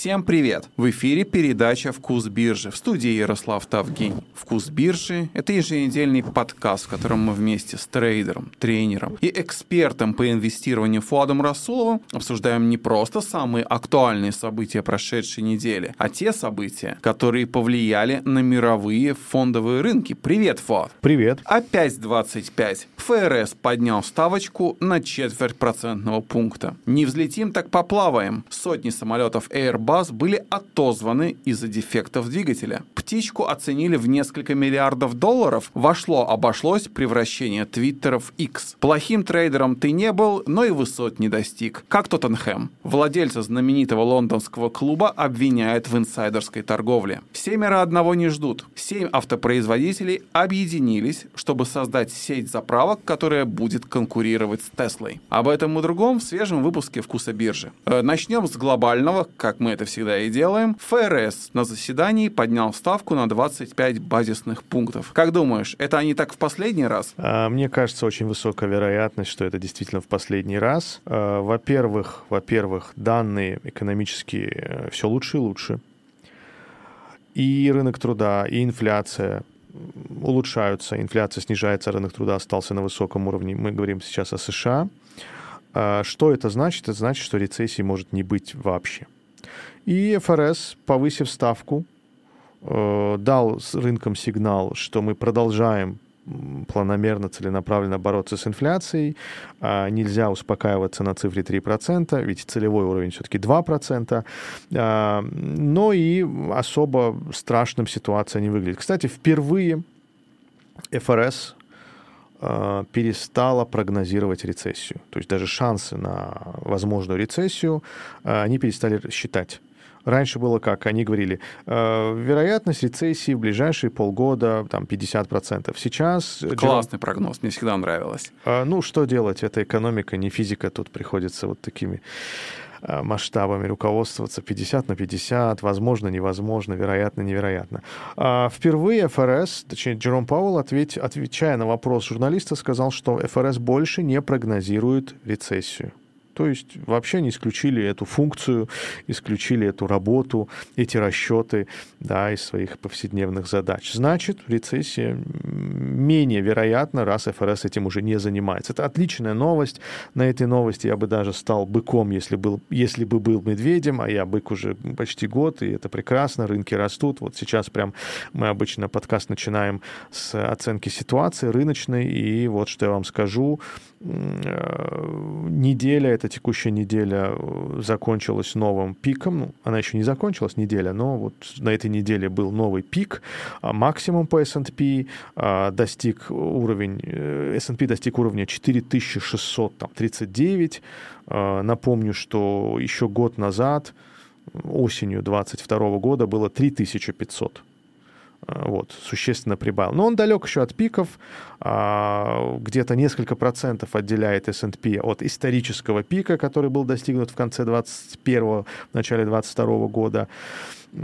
Всем привет! В эфире передача «Вкус биржи» в студии Ярослав Тавгень. «Вкус биржи» — это еженедельный подкаст, в котором мы вместе с трейдером, тренером и экспертом по инвестированию Фуадом Расуловым обсуждаем не просто самые актуальные события прошедшей недели, а те события, которые повлияли на мировые фондовые рынки. Привет, Фуад! Привет! Опять 25. ФРС поднял ставочку на четверть процентного пункта. Не взлетим, так поплаваем. Сотни самолетов Airbus были отозваны из-за дефектов двигателя. Птичку оценили в несколько миллиардов долларов. Вошло, обошлось превращение твиттера в X. Плохим трейдером ты не был, но и высот не достиг. Как Тоттенхэм. Владельца знаменитого лондонского клуба обвиняют в инсайдерской торговле. Семеро одного не ждут. Семь автопроизводителей объединились, чтобы создать сеть заправок, которая будет конкурировать с Теслой. Об этом и другом в свежем выпуске «Вкуса биржи». Э, начнем с глобального, как мы это всегда и делаем. ФРС на заседании поднял ставку на 25 базисных пунктов. Как думаешь, это они так в последний раз? А, мне кажется, очень высокая вероятность, что это действительно в последний раз. А, во-первых, во-первых, данные экономические э, все лучше и лучше. И рынок труда, и инфляция улучшаются, инфляция снижается, рынок труда остался на высоком уровне. Мы говорим сейчас о США. А, что это значит? Это значит, что рецессии может не быть вообще. И ФРС, повысив ставку, э, дал с рынком сигнал, что мы продолжаем планомерно, целенаправленно бороться с инфляцией. А нельзя успокаиваться на цифре 3%, ведь целевой уровень все-таки 2%. А, но и особо страшным ситуация не выглядит. Кстати, впервые ФРС перестала прогнозировать рецессию. То есть даже шансы на возможную рецессию они перестали считать. Раньше было как? Они говорили, э, вероятность рецессии в ближайшие полгода там 50%. Сейчас... Классный Джером... прогноз, мне всегда нравилось. Э, ну, что делать? Это экономика, не физика. Тут приходится вот такими э, масштабами руководствоваться 50 на 50, возможно, невозможно, вероятно, невероятно. А впервые ФРС, точнее, Джером Пауэлл, ответь, отвечая на вопрос журналиста, сказал, что ФРС больше не прогнозирует рецессию. То есть вообще не исключили эту функцию, исключили эту работу, эти расчеты да, из своих повседневных задач. Значит, рецессия менее вероятна, раз ФРС этим уже не занимается. Это отличная новость. На этой новости я бы даже стал быком, если, был, если бы был медведем, а я бык уже почти год, и это прекрасно, рынки растут. Вот сейчас прям мы обычно подкаст начинаем с оценки ситуации рыночной, и вот что я вам скажу. Э, неделя эта текущая неделя э, закончилась новым пиком. Ну, она еще не закончилась, неделя, но вот на этой неделе был новый пик. А максимум по S&P а, достиг уровень, э, S&P достиг уровня 4639. А, напомню, что еще год назад, осенью 22 года, было 3500 вот, существенно прибавил. Но он далек еще от пиков, а, где-то несколько процентов отделяет S&P от исторического пика, который был достигнут в конце 21 в начале 22 года.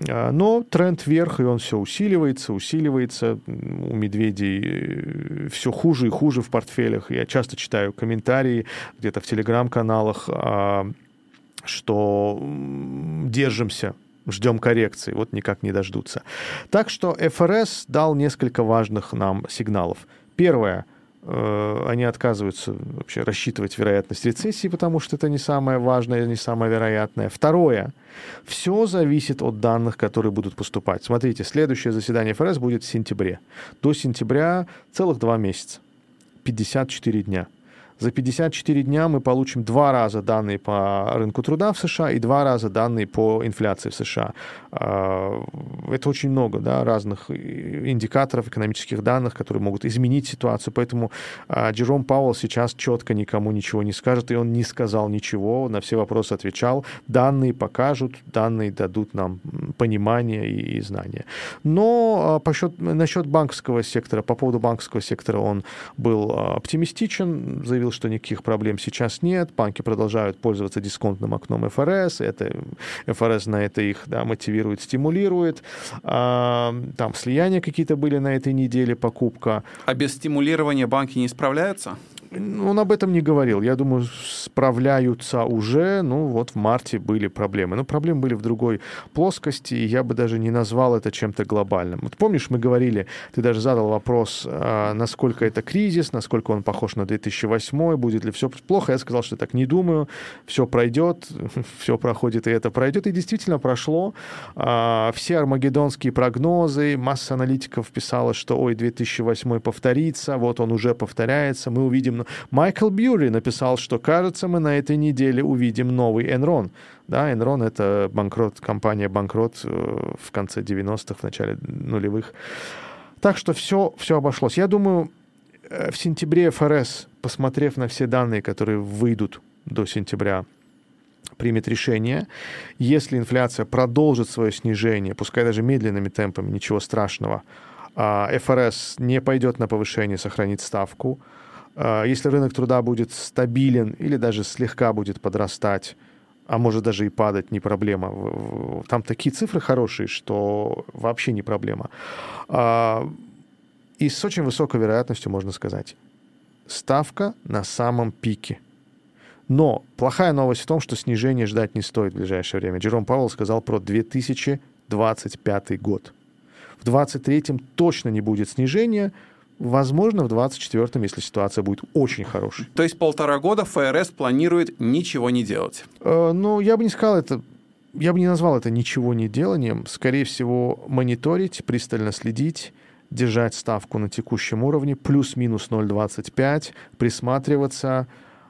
А, но тренд вверх, и он все усиливается, усиливается. У медведей э, все хуже и хуже в портфелях. Я часто читаю комментарии где-то в телеграм-каналах, а, что держимся, ждем коррекции, вот никак не дождутся. Так что ФРС дал несколько важных нам сигналов. Первое, э, они отказываются вообще рассчитывать вероятность рецессии, потому что это не самое важное, не самое вероятное. Второе, все зависит от данных, которые будут поступать. Смотрите, следующее заседание ФРС будет в сентябре. До сентября целых два месяца, 54 дня. За 54 дня мы получим два раза данные по рынку труда в США и два раза данные по инфляции в США. А, это очень много да, разных индикаторов, экономических данных, которые могут изменить ситуацию. Поэтому а, Джером Пауэлл сейчас четко никому ничего не скажет, и он не сказал ничего, на все вопросы отвечал. Данные покажут, данные дадут нам понимание и, и знания. Но а, по счет, насчет банковского сектора, по поводу банковского сектора он был оптимистичен, заявил, заявил, что никаких проблем сейчас нет, банки продолжают пользоваться дисконтным окном ФРС, это, ФРС на это их да, мотивирует, стимулирует. А, там слияния какие-то были на этой неделе, покупка. А без стимулирования банки не справляются? Он об этом не говорил. Я думаю, справляются уже. Ну, вот в марте были проблемы. Но проблемы были в другой плоскости, и я бы даже не назвал это чем-то глобальным. Вот помнишь, мы говорили, ты даже задал вопрос, а, насколько это кризис, насколько он похож на 2008, будет ли все плохо. Я сказал, что так не думаю. Все пройдет, все проходит, и это пройдет. И действительно прошло. А, все армагеддонские прогнозы, масса аналитиков писала, что, ой, 2008 повторится, вот он уже повторяется, мы увидим Майкл Бьюри написал, что, кажется, мы на этой неделе увидим новый Enron. Да, Enron — это банкрот, компания банкрот э, в конце 90-х, в начале нулевых. Так что все, все обошлось. Я думаю, э, в сентябре ФРС, посмотрев на все данные, которые выйдут до сентября, примет решение. Если инфляция продолжит свое снижение, пускай даже медленными темпами, ничего страшного, а ФРС не пойдет на повышение, сохранит ставку, если рынок труда будет стабилен или даже слегка будет подрастать, а может даже и падать, не проблема. Там такие цифры хорошие, что вообще не проблема. А, и с очень высокой вероятностью можно сказать, ставка на самом пике. Но плохая новость в том, что снижение ждать не стоит в ближайшее время. Джером Пауэлл сказал про 2025 год. В 2023 точно не будет снижения, Возможно, в 24-м, если ситуация будет очень хорошей. То есть полтора года ФРС планирует ничего не делать? Э, ну, я бы не сказал это... Я бы не назвал это ничего не деланием. Скорее всего, мониторить, пристально следить, держать ставку на текущем уровне, плюс-минус 0,25, присматриваться,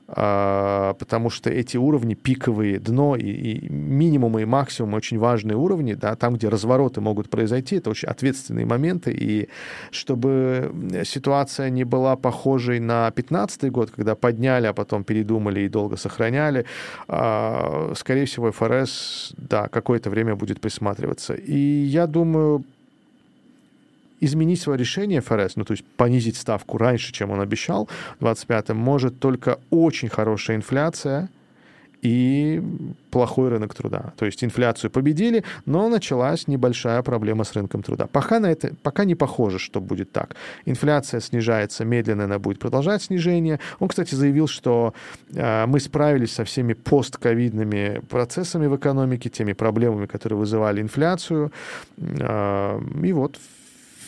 потому что эти уровни пиковые, дно и, и минимумы и максимумы очень важные уровни, да, там, где развороты могут произойти, это очень ответственные моменты, и чтобы ситуация не была похожей на 2015 год, когда подняли, а потом передумали и долго сохраняли, а, скорее всего, ФРС, да, какое-то время будет присматриваться. И я думаю, изменить свое решение ФРС, ну то есть понизить ставку раньше, чем он обещал, в 25-м, может только очень хорошая инфляция и плохой рынок труда. То есть инфляцию победили, но началась небольшая проблема с рынком труда. Пока, на это, пока не похоже, что будет так. Инфляция снижается медленно, она будет продолжать снижение. Он, кстати, заявил, что э, мы справились со всеми постковидными процессами в экономике, теми проблемами, которые вызывали инфляцию. Э, и вот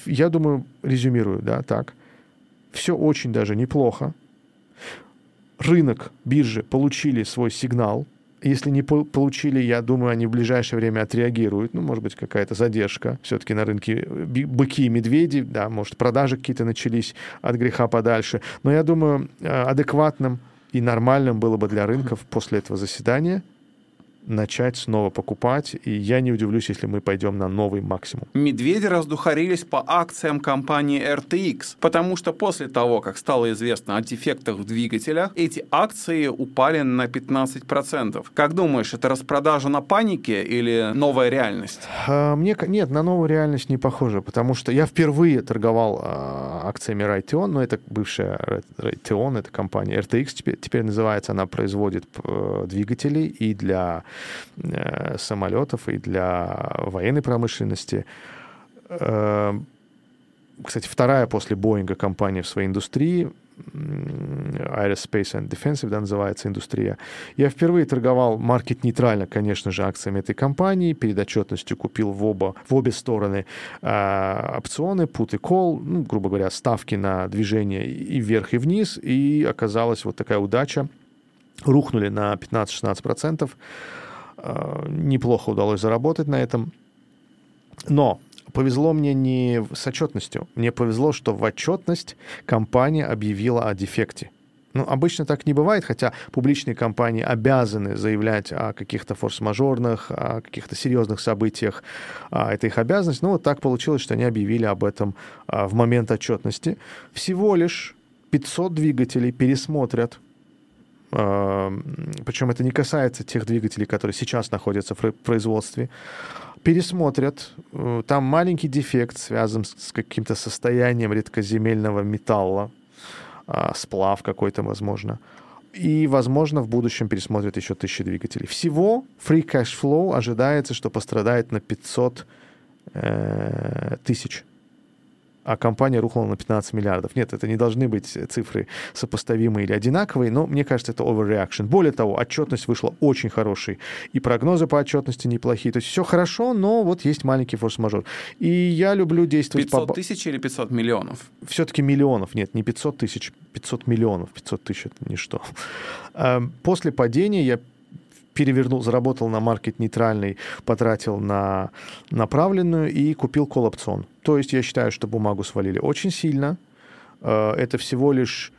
я думаю, резюмирую, да, так. Все очень даже неплохо. Рынок, биржи получили свой сигнал. Если не получили, я думаю, они в ближайшее время отреагируют. Ну, может быть, какая-то задержка. Все-таки на рынке быки и медведи, да, может, продажи какие-то начались от греха подальше. Но я думаю, э, адекватным и нормальным было бы для рынков после этого заседания – начать снова покупать, и я не удивлюсь, если мы пойдем на новый максимум. Медведи раздухарились по акциям компании RTX, потому что после того, как стало известно о дефектах в двигателях, эти акции упали на 15%. Как думаешь, это распродажа на панике или новая реальность? А, мне нет, на новую реальность не похоже, потому что я впервые торговал а, акциями Raytheon, но это бывшая Raytheon, это компания RTX теперь, теперь называется, она производит э, двигатели и для самолетов и для военной промышленности. Э, кстати, вторая после Боинга компания в своей индустрии, Aerospace and Defensive, да, называется индустрия. Я впервые торговал маркет-нейтрально, конечно же, акциями этой компании. Перед отчетностью купил в, оба, в обе стороны э, опционы, put и call, ну, грубо говоря, ставки на движение и вверх, и вниз. И оказалась вот такая удача. Рухнули на 15-16%. Э, неплохо удалось заработать на этом. Но повезло мне не с отчетностью. Мне повезло, что в отчетность компания объявила о дефекте. Ну, обычно так не бывает, хотя публичные компании обязаны заявлять о каких-то форс-мажорных, о каких-то серьезных событиях. А, это их обязанность. Но вот так получилось, что они объявили об этом а, в момент отчетности. Всего лишь 500 двигателей пересмотрят причем это не касается тех двигателей, которые сейчас находятся в производстве, пересмотрят. Э, там маленький дефект связан с каким-то состоянием редкоземельного металла, а, сплав какой-то, возможно. И, возможно, в будущем пересмотрят еще тысячи двигателей. Всего free cash flow ожидается, что пострадает на 500 э, тысяч а компания рухнула на 15 миллиардов. Нет, это не должны быть цифры сопоставимые или одинаковые, но мне кажется, это overreaction. Более того, отчетность вышла очень хорошей, и прогнозы по отчетности неплохие. То есть все хорошо, но вот есть маленький форс-мажор. И я люблю действовать 500 по... тысяч или 500 миллионов? Все-таки миллионов. Нет, не 500 тысяч, 500 миллионов. 500 тысяч — это ничто. Эм, после падения я перевернул, заработал на маркет нейтральный, потратил на направленную и купил колл-опцион. То есть я считаю, что бумагу свалили очень сильно. Э, это всего лишь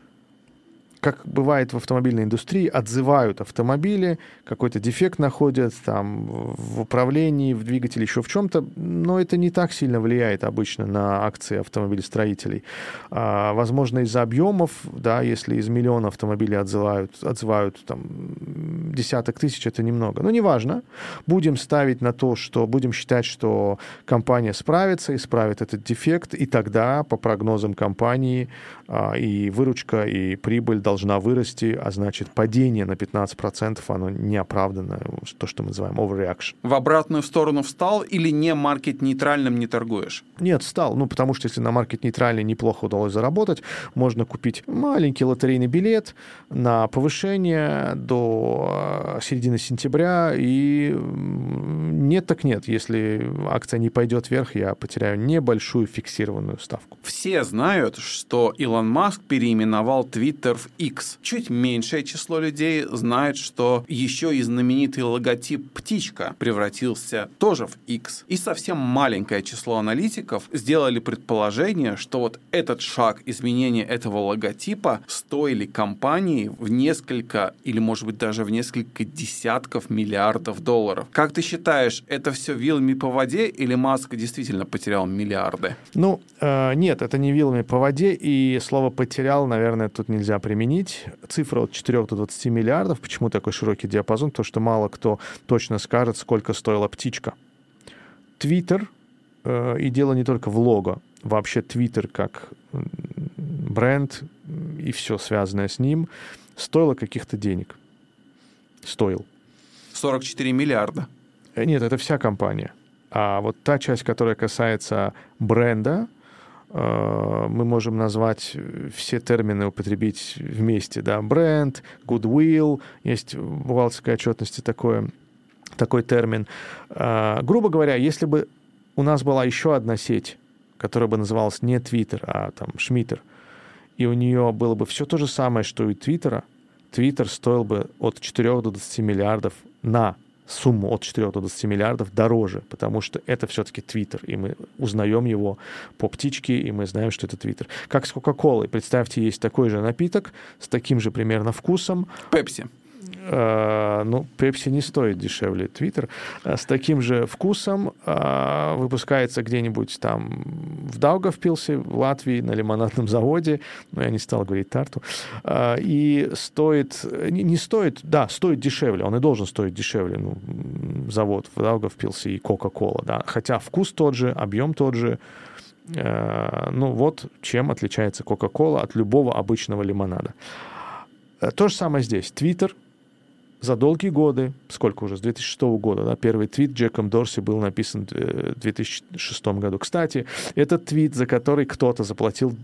как бывает в автомобильной индустрии, отзывают автомобили, какой-то дефект находят там в управлении, в двигателе, еще в чем-то, но это не так сильно влияет обычно на акции автомобилестроителей. А, возможно, из-за объемов, да, если из миллиона автомобилей отзывают, отзывают там десяток тысяч, это немного. Но неважно. Будем ставить на то, что будем считать, что компания справится, исправит этот дефект, и тогда, по прогнозам компании, а, и выручка, и прибыль должна вырасти, а значит падение на 15% оно неоправданное, то, что мы называем overreaction. В обратную сторону встал или не маркет-нейтральным не торгуешь? Нет, стал. Ну, потому что если на маркет-нейтральный неплохо удалось заработать, можно купить маленький лотерейный билет на повышение до э, середины сентября, и нет так нет. Если акция не пойдет вверх, я потеряю небольшую фиксированную ставку. Все знают, что Илон Маск переименовал Твиттер в X. Чуть меньшее число людей знает, что еще и знаменитый логотип «Птичка» превратился тоже в X. И совсем маленькое число аналитиков сделали предположение, что вот этот шаг изменения этого логотипа стоили компании в несколько или, может быть, даже в несколько десятков миллиардов долларов. Как ты считаешь, это все вилами по воде или Маск действительно потерял миллиарды? Ну, э, нет, это не вилами по воде, и слово «потерял», наверное, тут нельзя применить применить. Цифра от 4 до 20 миллиардов. Почему такой широкий диапазон? Потому что мало кто точно скажет, сколько стоила птичка. Твиттер, э, и дело не только в лого, вообще Твиттер как бренд и все связанное с ним, стоило каких-то денег. Стоил. 44 миллиарда. Э, нет, это вся компания. А вот та часть, которая касается бренда, мы можем назвать э, все термины, употребить вместе, да, бренд, goodwill, есть в бухгалтерской отчетности такое, такой термин. Э, грубо говоря, если бы у нас была еще одна сеть, которая бы называлась не Twitter, а там Шмиттер, и у нее было бы все то же самое, что и Твиттера, Твиттер стоил бы от 4 до 20 миллиардов на сумму от 4 до 20 миллиардов дороже, потому что это все-таки Твиттер, и мы узнаем его по птичке, и мы знаем, что это Твиттер. Как с Кока-Колой. Представьте, есть такой же напиток с таким же примерно вкусом. Пепси. Э, ну, Пепси не стоит дешевле Твиттер, э, с таким же вкусом э, выпускается где-нибудь там в Даугавпилсе, в Латвии, на лимонадном заводе, но я не стал говорить тарту, и стоит, не, не стоит, да, стоит дешевле, он и должен стоить дешевле, ну, завод в Даугавпилсе и Кока-Кола, да, хотя вкус тот же, объем тот же, ну вот чем отличается Кока-Кола от любого обычного лимонада. То же самое здесь. Твиттер за долгие годы, сколько уже, с 2006 года, да, первый твит Джеком Дорси был написан в 2006 году. Кстати, этот твит, за который кто-то заплатил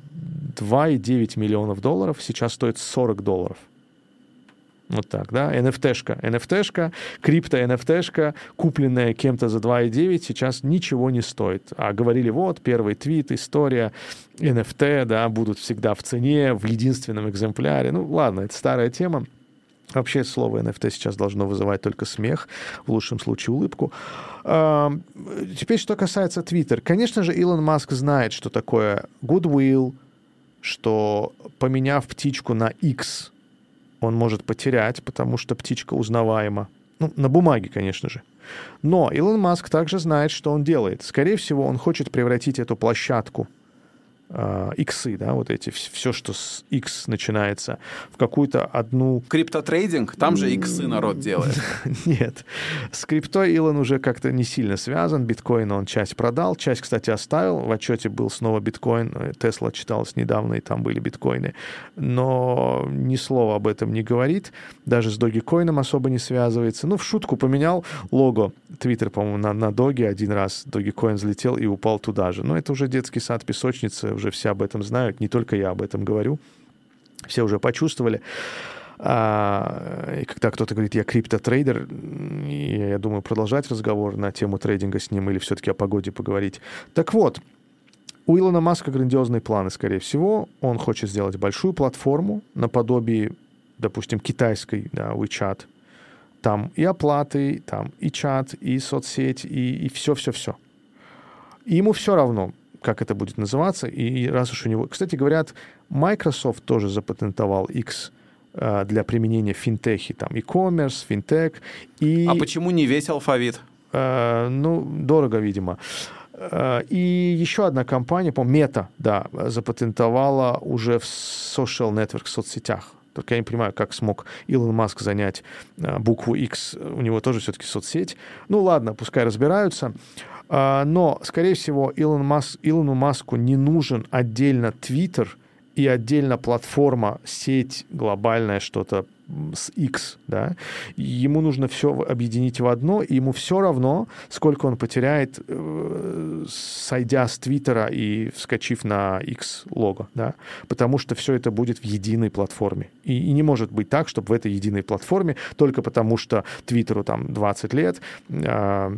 2,9 миллионов долларов, сейчас стоит 40 долларов. Вот так, да, NFT-шка, NFT-шка, крипто-NFT-шка, купленная кем-то за 2,9, сейчас ничего не стоит. А говорили, вот, первый твит, история, NFT, да, будут всегда в цене, в единственном экземпляре. Ну, ладно, это старая тема. Вообще слово NFT сейчас должно вызывать только смех, в лучшем случае улыбку. Теперь, что касается Twitter. Конечно же, Илон Маск знает, что такое goodwill, что поменяв птичку на X, он может потерять, потому что птичка узнаваема. Ну, на бумаге, конечно же. Но Илон Маск также знает, что он делает. Скорее всего, он хочет превратить эту площадку – иксы, да, вот эти, все, что с X начинается, в какую-то одну... Криптотрейдинг? Там же иксы народ делает. Нет. С криптой Илон уже как-то не сильно связан. Биткоин он часть продал, часть, кстати, оставил. В отчете был снова биткоин. Тесла читалось недавно, и там были биткоины. Но ни слова об этом не говорит. Даже с Dogecoin особо не связывается. Ну, в шутку поменял лого Твиттер, по-моему, на, на Доге один раз. Dogecoin взлетел и упал туда же. Но это уже детский сад песочницы уже все об этом знают, не только я об этом говорю, все уже почувствовали. А, и когда кто-то говорит, я криптотрейдер, я думаю, продолжать разговор на тему трейдинга с ним или все-таки о погоде поговорить. Так вот, у Илона Маска грандиозные планы, скорее всего. Он хочет сделать большую платформу наподобие, допустим, китайской, да, WeChat. Там и оплаты, там и чат, и соцсеть, и, и все-все-все. И ему все равно, как это будет называться. И раз уж у него... Кстати, говорят, Microsoft тоже запатентовал X э, для применения в финтехе. Там e-commerce, финтех. И... А почему не весь алфавит? Э, ну, дорого, видимо. Э, и еще одна компания, по Мета, да, запатентовала уже в social network, в соцсетях. Только я не понимаю, как смог Илон Маск занять букву X. У него тоже все-таки соцсеть. Ну ладно, пускай разбираются. Э, но, скорее всего, Илон Маск, Илону Маску не нужен отдельно Твиттер и отдельно платформа, сеть глобальная, что-то с X, да, ему нужно все объединить в одно, и ему все равно, сколько он потеряет, э, сойдя с Твиттера и вскочив на X лого, да, потому что все это будет в единой платформе. И, и не может быть так, чтобы в этой единой платформе, только потому что Твиттеру там 20 лет, э,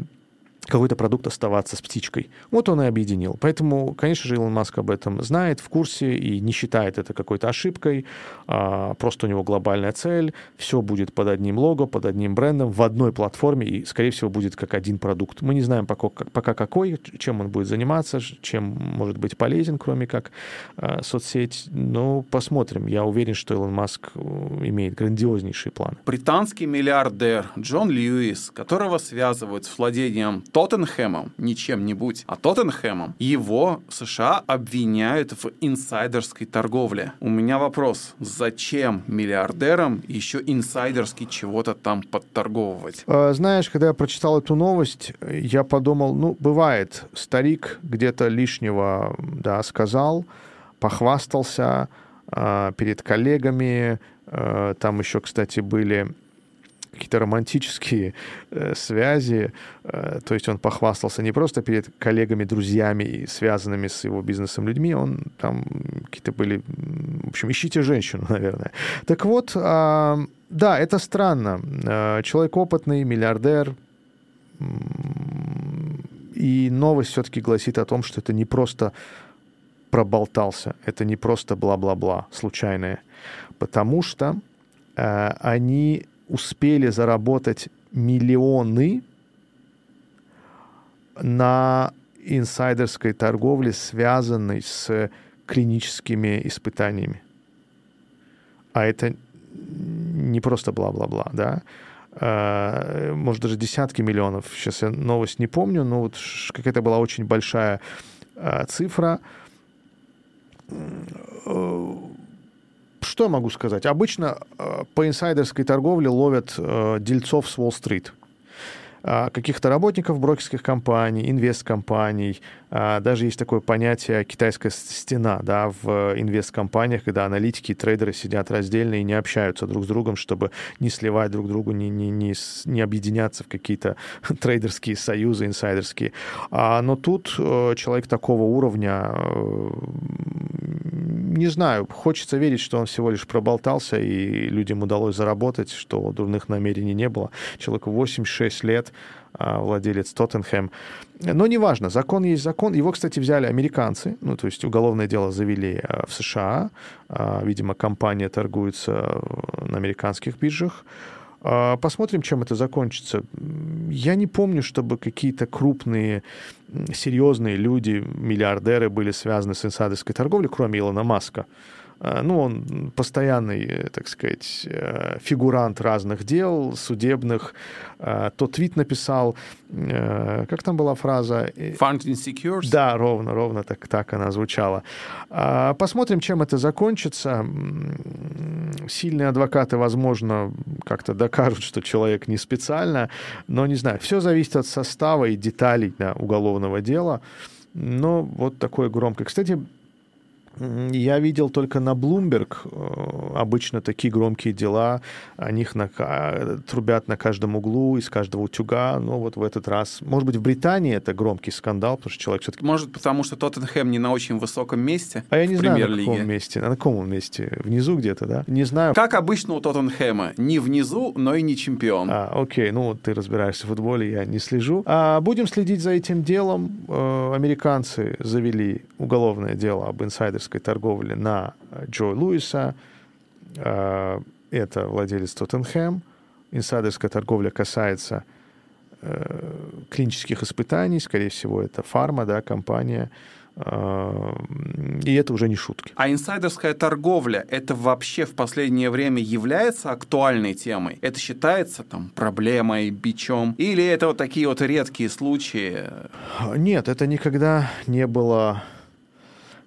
какой-то продукт оставаться с птичкой. Вот он и объединил. Поэтому, конечно же, Илон Маск об этом знает, в курсе и не считает это какой-то ошибкой. А, просто у него глобальная цель. Все будет под одним лого, под одним брендом, в одной платформе и, скорее всего, будет как один продукт. Мы не знаем пока, пока какой, чем он будет заниматься, чем может быть полезен, кроме как а, соцсеть. Но посмотрим. Я уверен, что Илон Маск э, имеет грандиознейший план. Британский миллиардер Джон Льюис, которого связывают с владением Тоттенхэмом, не чем-нибудь, а Тоттенхэмом, его США обвиняют в инсайдерской торговле. У меня вопрос, зачем миллиардерам еще инсайдерски чего-то там подторговывать? А, знаешь, когда я прочитал эту новость, я подумал, ну, бывает, старик где-то лишнего, да, сказал, похвастался э, перед коллегами, э, там еще, кстати, были какие-то романтические э, связи. Э, то есть он похвастался не просто перед коллегами, друзьями, связанными с его бизнесом людьми, он там какие-то были... В общем, ищите женщину, наверное. Так вот, э, да, это странно. Э, человек опытный, миллиардер, и новость все-таки гласит о том, что это не просто проболтался, это не просто бла-бла-бла случайное, потому что э, они успели заработать миллионы на инсайдерской торговле, связанной с клиническими испытаниями. А это не просто бла-бла-бла, да. А, может, даже десятки миллионов. Сейчас я новость не помню, но вот какая-то была очень большая а, цифра что могу сказать? Обычно э, по инсайдерской торговле ловят э, дельцов с Уолл-стрит каких-то работников брокерских компаний, инвесткомпаний. А, даже есть такое понятие «китайская стена» да, в инвесткомпаниях, когда аналитики и трейдеры сидят раздельно и не общаются друг с другом, чтобы не сливать друг другу, не, не, не, не объединяться в какие-то трейдерские союзы инсайдерские. А, но тут э, человек такого уровня не знаю, хочется верить, что он всего лишь проболтался, и людям удалось заработать, что дурных намерений не было. Человеку 86 лет, а, владелец Тоттенхэм. Но неважно, закон есть закон. Его, кстати, взяли американцы, ну, то есть уголовное дело завели а, в США. А, видимо, компания торгуется на американских биржах. Посмотрим, чем это закончится. Я не помню, чтобы какие-то крупные, серьезные люди, миллиардеры были связаны с инсайдерской торговлей, кроме Илона Маска. Э, ну, он постоянный, э, так сказать, э, фигурант разных дел, судебных. То твит написал, как там была фраза? Fund insecures? Да, ровно, ровно так, так она звучала. Посмотрим, чем это закончится. Сильные адвокаты, возможно, как-то докажут, что человек не специально, но не знаю. Все зависит от состава и деталей да, уголовного дела. Но вот такое громкое. Кстати, Я видел только на Bloomberg э, обычно такие громкие дела, о них на, трубят на каждом углу, из каждого утюга, но вот в этот раз... Может быть, в Британии это громкий скандал, потому что человек все-таки... Может, потому что Тоттенхэм не на очень высоком месте А я не знаю, на каком месте. На каком месте? Внизу где-то, да? Не знаю. Как обычно у Тоттенхэма. Не внизу, но и не чемпион. А, окей, ну ты разбираешься в футболе, я не слежу. А, будем следить за этим делом. Э, американцы завели уголовное дело об инсайдерском инсайдерской торговли на Джо Луиса. А, это владелец Тоттенхэм. Инсайдерская торговля касается э, клинических испытаний, скорее всего, это фарма, да, компания, а, и это уже не шутки. А инсайдерская торговля, это вообще в последнее время является актуальной темой? Это считается там проблемой, бичом? Или это вот такие вот редкие случаи? Нет, это никогда не было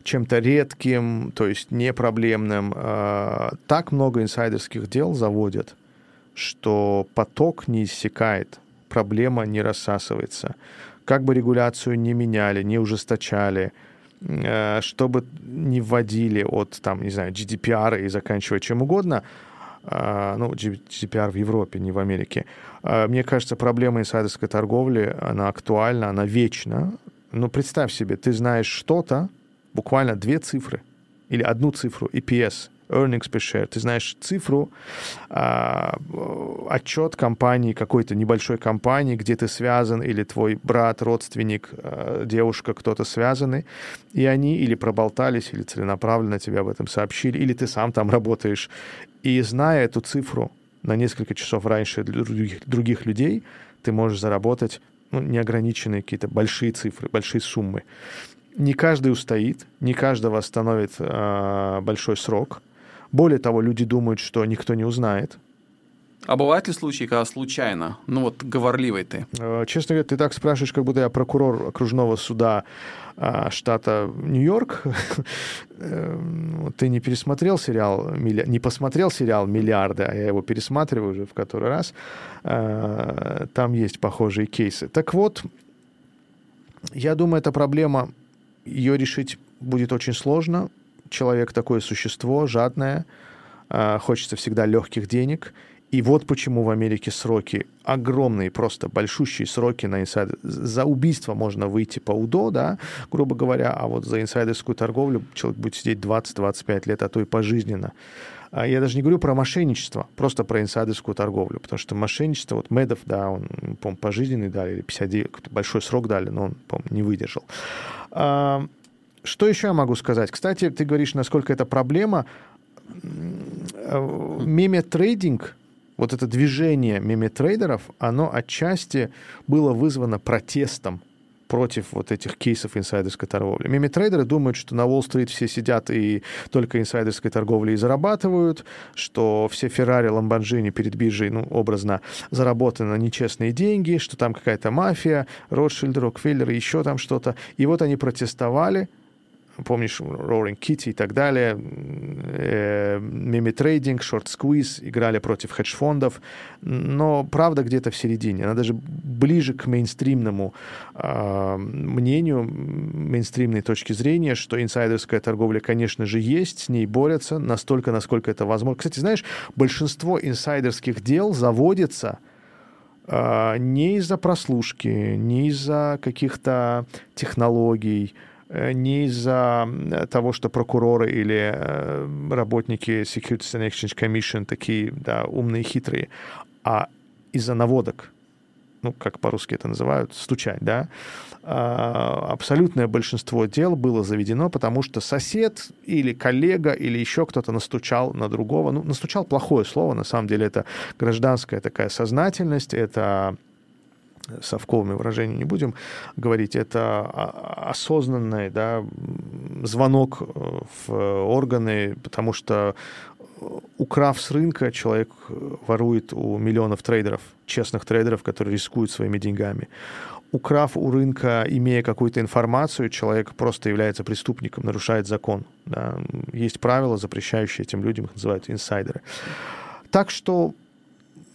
чем-то редким, то есть не проблемным. А, так много инсайдерских дел заводят, что поток не иссякает, проблема не рассасывается. Как бы регуляцию не меняли, не ужесточали, а, чтобы не вводили от, там, не знаю, GDPR и заканчивая чем угодно, а, ну, GDPR в Европе, не в Америке. Мне кажется, проблема инсайдерской торговли, она актуальна, она вечна. Но представь себе, ты знаешь что-то, буквально две цифры или одну цифру, EPS, earnings per share, ты знаешь цифру, а, отчет компании, какой-то небольшой компании, где ты связан, или твой брат, родственник, а, девушка, кто-то связаны, и они или проболтались, или целенаправленно тебе об этом сообщили, или ты сам там работаешь. И зная эту цифру на несколько часов раньше других, других людей, ты можешь заработать ну, неограниченные какие-то большие цифры, большие суммы не каждый устоит, не каждого остановит э, большой срок. Более того, люди думают, что никто не узнает. А бывают ли случаи, когда случайно, ну вот говорливый ты? Э, честно говоря, ты так спрашиваешь, как будто я прокурор окружного суда э, штата Нью-Йорк. Эм, ты не пересмотрел сериал, не посмотрел сериал «Миллиарды», а я его пересматриваю уже в который раз. Э, там есть похожие кейсы. Так вот, я думаю, эта проблема ее решить будет очень сложно. Человек такое существо, жадное, а, хочется всегда легких денег. И вот почему в Америке сроки огромные, просто большущие сроки на инсайдер. За убийство можно выйти по УДО, да, грубо говоря, а вот за инсайдерскую торговлю человек будет сидеть 20-25 лет, а то и пожизненно. А я даже не говорю про мошенничество, просто про инсайдерскую торговлю, потому что мошенничество, вот Медов, да, он, по пожизненный дали, или 59, большой срок дали, но он, по не выдержал. А, что еще я могу сказать? Кстати, ты говоришь, насколько это проблема. Меме-трейдинг, вот это движение меме-трейдеров, оно отчасти было вызвано протестом против вот этих кейсов инсайдерской торговли. Мими-трейдеры думают, что на Уолл-стрит все сидят и только инсайдерской торговлей зарабатывают, что все Феррари, Ламборджини перед биржей, ну, образно, заработаны нечестные деньги, что там какая-то мафия, Ротшильд, Рокфеллер, еще там что-то. И вот они протестовали, помнишь, Roaring Kitty и так далее, Мими Трейдинг, Short Squeeze играли против хедж-фондов, но правда где-то в середине. Она даже ближе к мейнстримному э, мнению, мейнстримной точки зрения, что инсайдерская торговля, конечно же, есть, с ней борются настолько, насколько это возможно. Кстати, знаешь, большинство инсайдерских дел заводится э, не из-за прослушки, не из-за каких-то технологий, Э, не из-за того, что прокуроры или э, работники Securities and Exchange Commission такие да, умные, хитрые, а из-за наводок, ну, как по-русски это называют, стучать, да, а, абсолютное большинство дел было заведено, потому что сосед или коллега или еще кто-то настучал на другого. Ну, настучал плохое слово, на самом деле это гражданская такая сознательность, это совковыми выражениями не будем говорить, это осознанный да, звонок э, в органы, потому что э, украв с рынка, человек ворует у миллионов трейдеров, честных трейдеров, которые рискуют своими деньгами. Украв у рынка, имея какую-то информацию, человек просто является преступником, нарушает закон. Да. Есть правила, запрещающие этим людям, их называют инсайдеры. Так что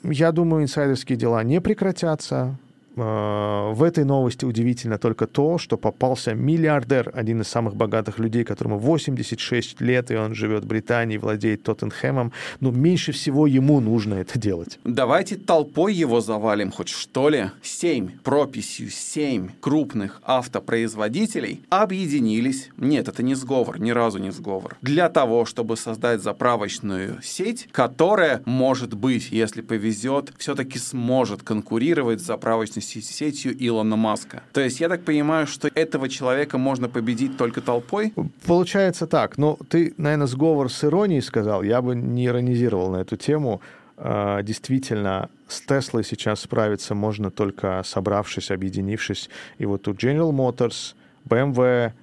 я думаю, инсайдерские дела не прекратятся Э, в этой новости удивительно только то, что попался миллиардер, один из самых богатых людей, которому 86 лет, и он живет в Британии, владеет Тоттенхэмом. Ну, меньше всего ему нужно это делать. Давайте толпой его завалим хоть что ли. Семь, прописью семь крупных автопроизводителей объединились, нет, это не сговор, ни разу не сговор, для того, чтобы создать заправочную сеть, которая, может быть, если повезет, все-таки сможет конкурировать с заправочной сетью Илона Маска. То есть я так понимаю, что этого человека можно победить только толпой? Получается так. Ну, ты, наверное, сговор с иронией сказал. Я бы не иронизировал на эту тему. А, действительно, с Теслой сейчас справиться можно только собравшись, объединившись. И вот тут General Motors, BMW,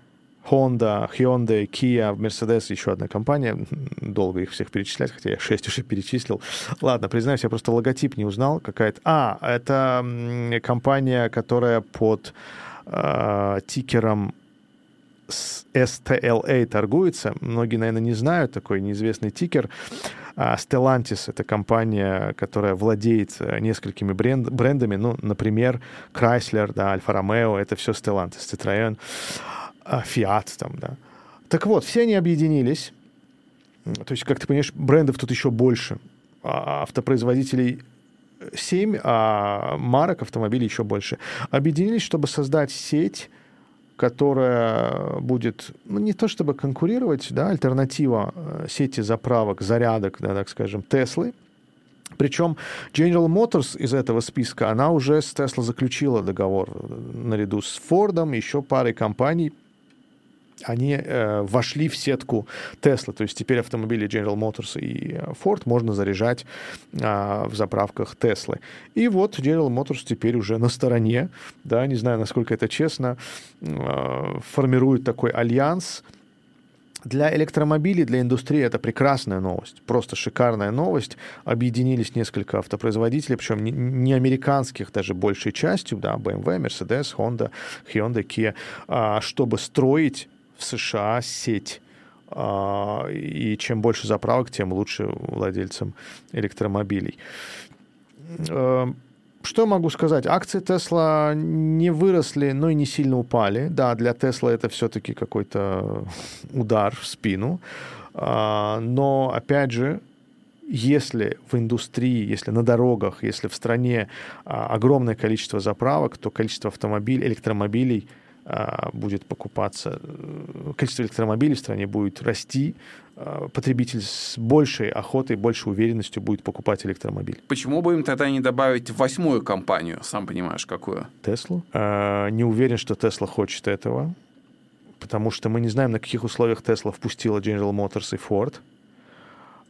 Honda, Hyundai, Kia, Mercedes, еще одна компания. Долго их всех перечислять, хотя я шесть уже перечислил. Ладно, признаюсь, я просто логотип не узнал. Какая-то... А, это компания, которая под э, тикером STLA торгуется. Многие, наверное, не знают такой неизвестный тикер. А Stellantis — это компания, которая владеет э, несколькими бренд, брендами. Ну, например, Chrysler, да, Alfa Romeo — это все Stellantis, Citroёn. Fiat там, да. Так вот, все они объединились. То есть, как ты понимаешь, брендов тут еще больше. А автопроизводителей 7, а марок автомобилей еще больше. Объединились, чтобы создать сеть, которая будет, ну, не то чтобы конкурировать, да, альтернатива э, сети заправок, зарядок, да, так скажем, Теслы. Причем General Motors из этого списка, она уже с Tesla заключила договор э, наряду с Фордом, еще парой компаний, они э, вошли в сетку Tesla. То есть теперь автомобили General Motors и э, Ford можно заряжать э, в заправках Tesla. И вот General Motors теперь уже на стороне, да, не знаю, насколько это честно, э, формирует такой альянс. Для электромобилей, для индустрии это прекрасная новость, просто шикарная новость. Объединились несколько автопроизводителей, причем не, не американских даже большей частью, да, BMW, Mercedes, Honda, Hyundai, Kia, а, чтобы строить в США сеть. А, и чем больше заправок, тем лучше владельцам электромобилей. Э, что могу сказать? Акции Тесла не выросли, но и не сильно упали. Да, для Тесла это все-таки какой-то удар в спину. А, но, опять же, если в индустрии, если на дорогах, если в стране а, огромное количество заправок, то количество автомобилей, электромобилей – будет покупаться, э, количество электромобилей в стране будет расти, а, потребитель с большей охотой, большей уверенностью будет покупать электромобиль. Почему бы им тогда не добавить восьмую компанию, сам понимаешь, какую? Теслу? А, не уверен, что Тесла хочет этого, потому что мы не знаем, на каких условиях Тесла впустила General Motors и Ford.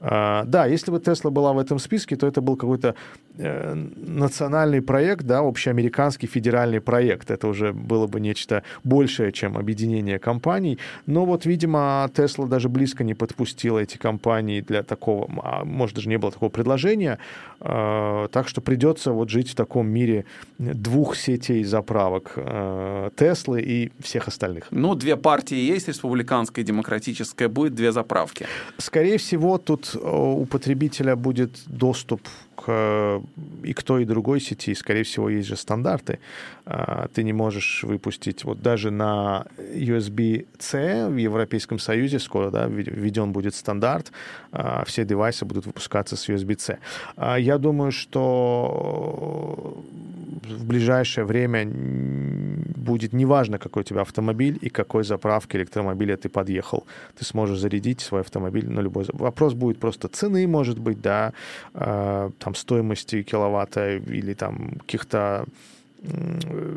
А, да, если бы Тесла была в этом списке, то это был какой-то э, национальный проект, да, общеамериканский федеральный проект. Это уже было бы нечто большее, чем объединение компаний. Но вот, видимо, Тесла даже близко не подпустила эти компании для такого, а, может, даже не было такого предложения. Э, так что придется вот жить в таком мире двух сетей заправок э, Теслы и всех остальных. Ну, две партии есть, республиканская и демократическая, будет две заправки. Скорее всего, тут у потребителя будет доступ к и к той, и другой сети. Скорее всего, есть же стандарты. А, ты не можешь выпустить, вот даже на USB-C в Европейском Союзе скоро да, введен будет стандарт, а, все девайсы будут выпускаться с USB-C. А, я думаю, что в ближайшее время будет неважно, какой у тебя автомобиль и какой заправки электромобиля ты подъехал. Ты сможешь зарядить свой автомобиль на любой... Вопрос будет просто цены, может быть, да, там стоимости киловатта или там каких-то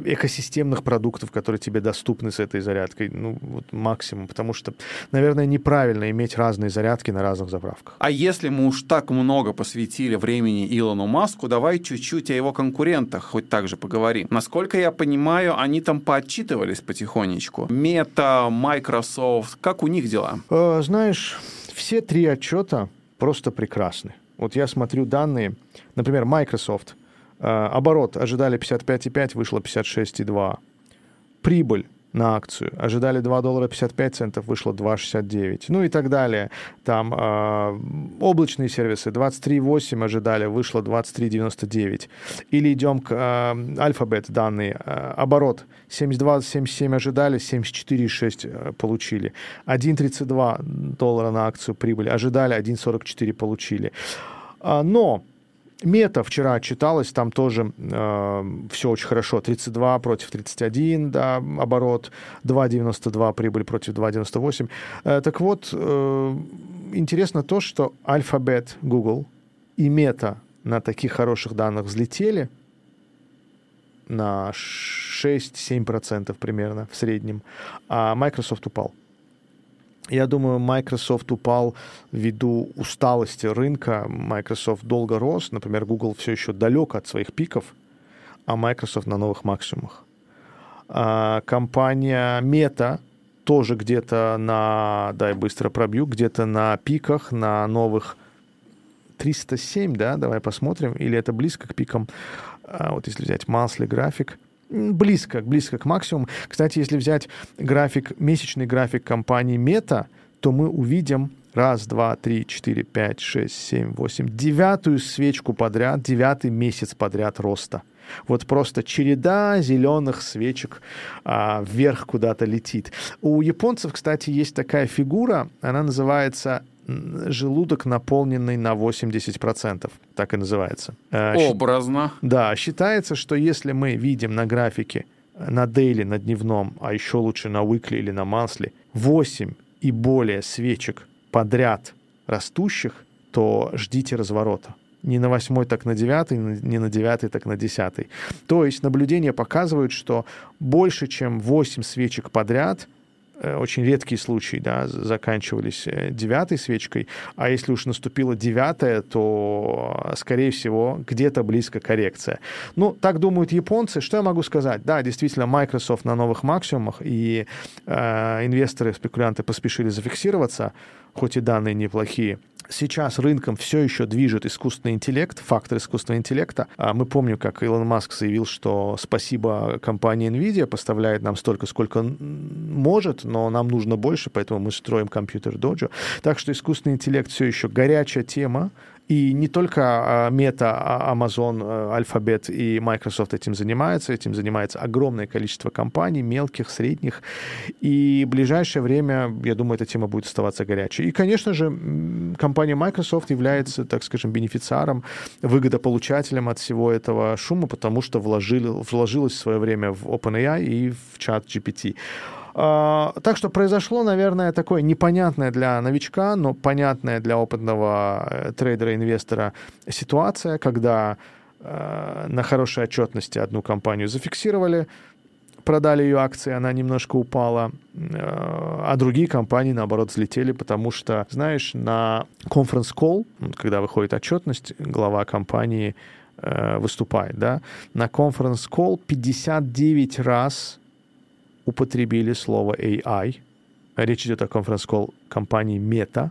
экосистемных продуктов, которые тебе доступны с этой зарядкой, ну, вот максимум, потому что, наверное, неправильно иметь разные зарядки на разных заправках. А если мы уж так много посвятили времени Илону Маску, давай чуть-чуть о его конкурентах хоть так же поговорим. Насколько я понимаю, они там поотчитывались потихонечку. Мета, Microsoft, как у них дела? Э, знаешь, все три отчета просто прекрасны. Вот я смотрю данные, например, Microsoft – оборот ожидали 55,5, вышло 56,2. Прибыль на акцию. Ожидали 2 доллара 55 центов, вышло 2,69. Ну и так далее. Там э, облачные сервисы 23,8 ожидали, вышло 23,99. Или идем к э, Alphabet данные. Э, оборот 72,77 ожидали, 74,6 э, получили. 1,32 доллара на акцию прибыли. Ожидали, 1,44 получили. А, но Мета вчера читалась, там тоже э, все очень хорошо. 32 против 31, да, оборот, 2,92 прибыль против 2,98. Э, так вот, э, интересно то, что Alphabet, Google и Мета на таких хороших данных взлетели на 6-7% примерно в среднем, а Microsoft упал. Я думаю, Microsoft упал ввиду усталости рынка. Microsoft долго рос. Например, Google все еще далек от своих пиков, а Microsoft на новых максимумах. А компания Meta тоже где-то на, дай быстро пробью, где-то на пиках, на новых 307, да, давай посмотрим, или это близко к пикам. А вот если взять monthly график, близко, близко к максимуму. Кстати, если взять график, месячный график компании Meta, то мы увидим раз, два, три, четыре, пять, шесть, семь, восемь, девятую свечку подряд, девятый месяц подряд роста. Вот просто череда зеленых свечек а, вверх куда-то летит. У японцев, кстати, есть такая фигура, она называется желудок, наполненный на 80%. Так и называется. Э, Образно. Да, считается, что если мы видим на графике на дейли, на дневном, а еще лучше на weekly или на monthly, 8 и более свечек подряд растущих, то ждите разворота. Не на восьмой, так на девятый, не на девятый, так на десятый. То есть наблюдения показывают, что больше, чем 8 свечек подряд – Э, очень редкие случаи, да, заканчивались э, девятой свечкой, а если уж наступила девятая, то, скорее всего, где-то близко коррекция. Ну, так думают японцы. Что я могу сказать? Да, действительно, Microsoft на новых максимумах, и э, инвесторы, спекулянты поспешили зафиксироваться, хоть и данные неплохие. Сейчас рынком все еще движет искусственный интеллект, фактор искусственного интеллекта. А мы помним, как Илон Маск заявил, что спасибо компании NVIDIA поставляет нам столько, сколько может, но нам нужно больше, поэтому мы строим компьютер Dojo. Так что искусственный интеллект все еще горячая тема, и не только Meta, а, Amazon, э, Alphabet и Microsoft этим занимаются. Этим занимается огромное количество компаний, мелких, средних. И в ближайшее время, я думаю, эта тема будет оставаться горячей. И, конечно же, компания Microsoft является, так скажем, бенефициаром, выгодополучателем от всего этого шума, потому что вложили, вложилась в свое время в OpenAI и в чат GPT. А, так что произошло, наверное, такое непонятное для новичка, но понятное для опытного э, трейдера-инвестора ситуация, когда э, на хорошей отчетности одну компанию зафиксировали, продали ее акции, она немножко упала, э, а другие компании, наоборот, взлетели, потому что, знаешь, на конференц-колл, когда выходит отчетность, глава компании выступает, да, на конференц-колл 59 раз употребили слово AI. Речь идет о конференц-колл компании Meta.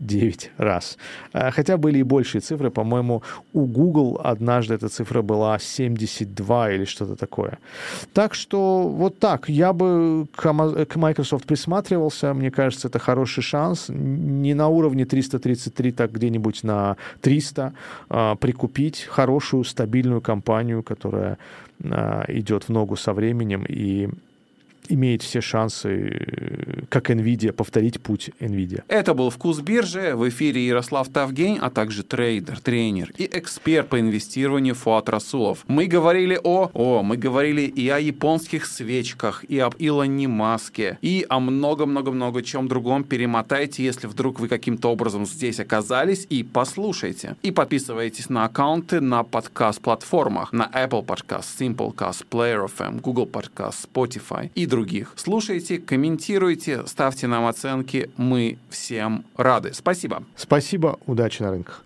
59 раз. А, хотя были и большие цифры. По-моему, у Google однажды эта цифра была 72 или что-то такое. Так что вот так. Я бы к Microsoft присматривался. Мне кажется, это хороший шанс. Не на уровне 333, так где-нибудь на 300 а, прикупить хорошую, стабильную компанию, которая а, идет в ногу со временем и имеет все шансы, как NVIDIA, повторить путь NVIDIA. Это был «Вкус биржи». В эфире Ярослав Тавгень, а также трейдер, тренер и эксперт по инвестированию Фуат Расулов. Мы говорили о... О, мы говорили и о японских свечках, и об Илоне Маске, и о много-много-много чем другом. Перемотайте, если вдруг вы каким-то образом здесь оказались, и послушайте. И подписывайтесь на аккаунты на подкаст-платформах, на Apple Podcast, Simplecast, Player FM, Google Podcast, Spotify и другие других. Слушайте, комментируйте, ставьте нам оценки. Мы всем рады. Спасибо. Спасибо. Удачи на рынках.